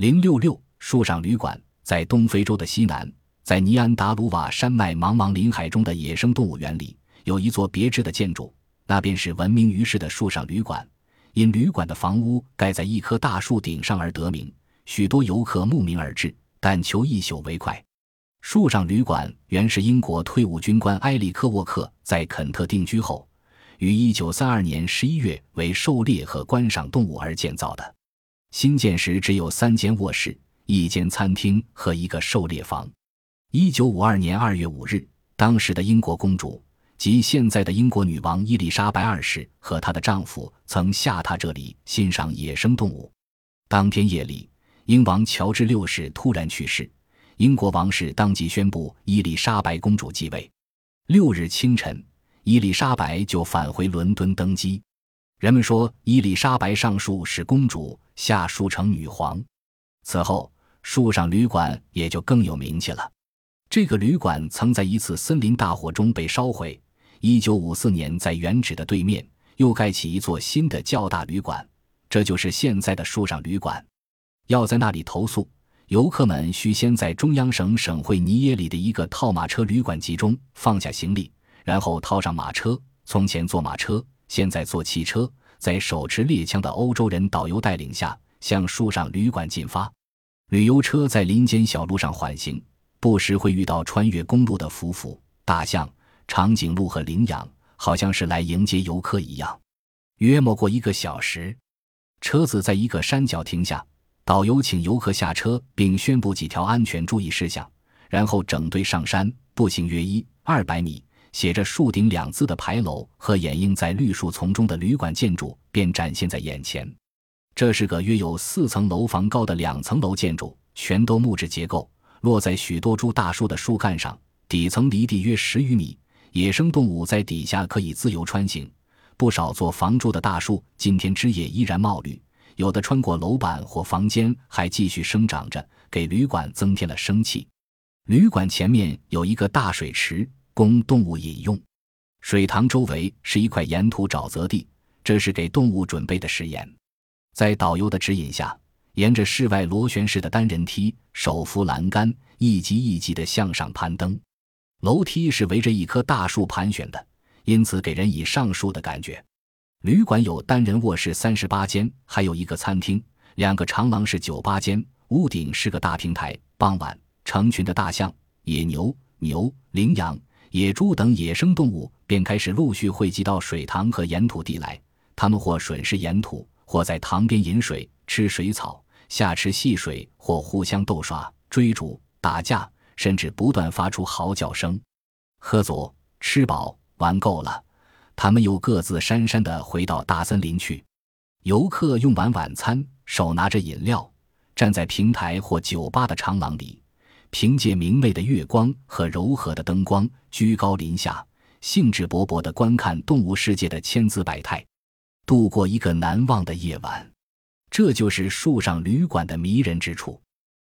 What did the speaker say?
零六六树上旅馆在东非洲的西南，在尼安达鲁瓦山脉茫茫林海中的野生动物园里，有一座别致的建筑，那便是闻名于世的树上旅馆。因旅馆的房屋盖在一棵大树顶上而得名，许多游客慕名而至，但求一宿为快。树上旅馆原是英国退伍军官埃里克沃克在肯特定居后。于一九三二年十一月为狩猎和观赏动物而建造的。新建时只有三间卧室、一间餐厅和一个狩猎房。一九五二年二月五日，当时的英国公主及现在的英国女王伊丽莎白二世和她的丈夫曾下榻这里欣赏野生动物。当天夜里，英王乔治六世突然去世，英国王室当即宣布伊丽莎白公主继位。六日清晨。伊丽莎白就返回伦敦登基，人们说伊丽莎白上树是公主，下树成女皇。此后，树上旅馆也就更有名气了。这个旅馆曾在一次森林大火中被烧毁。一九五四年，在原址的对面又盖起一座新的较大旅馆，这就是现在的树上旅馆。要在那里投宿，游客们需先在中央省省会尼耶里的一个套马车旅馆集中，放下行李。然后套上马车，从前坐马车，现在坐汽车，在手持猎枪的欧洲人导游带领下，向树上旅馆进发。旅游车在林间小路上缓行，不时会遇到穿越公路的夫妇、大象、长颈鹿和羚羊，好像是来迎接游客一样。约莫过一个小时，车子在一个山脚停下，导游请游客下车，并宣布几条安全注意事项，然后整队上山，步行约一二百米。写着“树顶”两字的牌楼和掩映在绿树丛中的旅馆建筑便展现在眼前。这是个约有四层楼房高的两层楼建筑，全都木质结构，落在许多株大树的树干上，底层离地约十余米，野生动物在底下可以自由穿行。不少做房柱的大树今天枝叶依然茂绿，有的穿过楼板或房间还继续生长着，给旅馆增添了生气。旅馆前面有一个大水池。供动物饮用，水塘周围是一块岩土沼泽地，这是给动物准备的食盐。在导游的指引下，沿着室外螺旋式的单人梯，手扶栏杆，一级一级的向上攀登。楼梯是围着一棵大树盘旋的，因此给人以上树的感觉。旅馆有单人卧室三十八间，还有一个餐厅，两个长廊是酒吧间，屋顶是个大平台。傍晚，成群的大象、野牛、牛、羚羊。野猪等野生动物便开始陆续汇集到水塘和盐土地来，它们或吮食盐土，或在塘边饮水、吃水草、下池戏水，或互相斗耍、追逐、打架，甚至不断发出嚎叫声。喝足、吃饱、玩够了，它们又各自姗姗地回到大森林去。游客用完晚餐，手拿着饮料，站在平台或酒吧的长廊里。凭借明媚的月光和柔和的灯光，居高临下，兴致勃勃地观看动物世界的千姿百态，度过一个难忘的夜晚。这就是树上旅馆的迷人之处。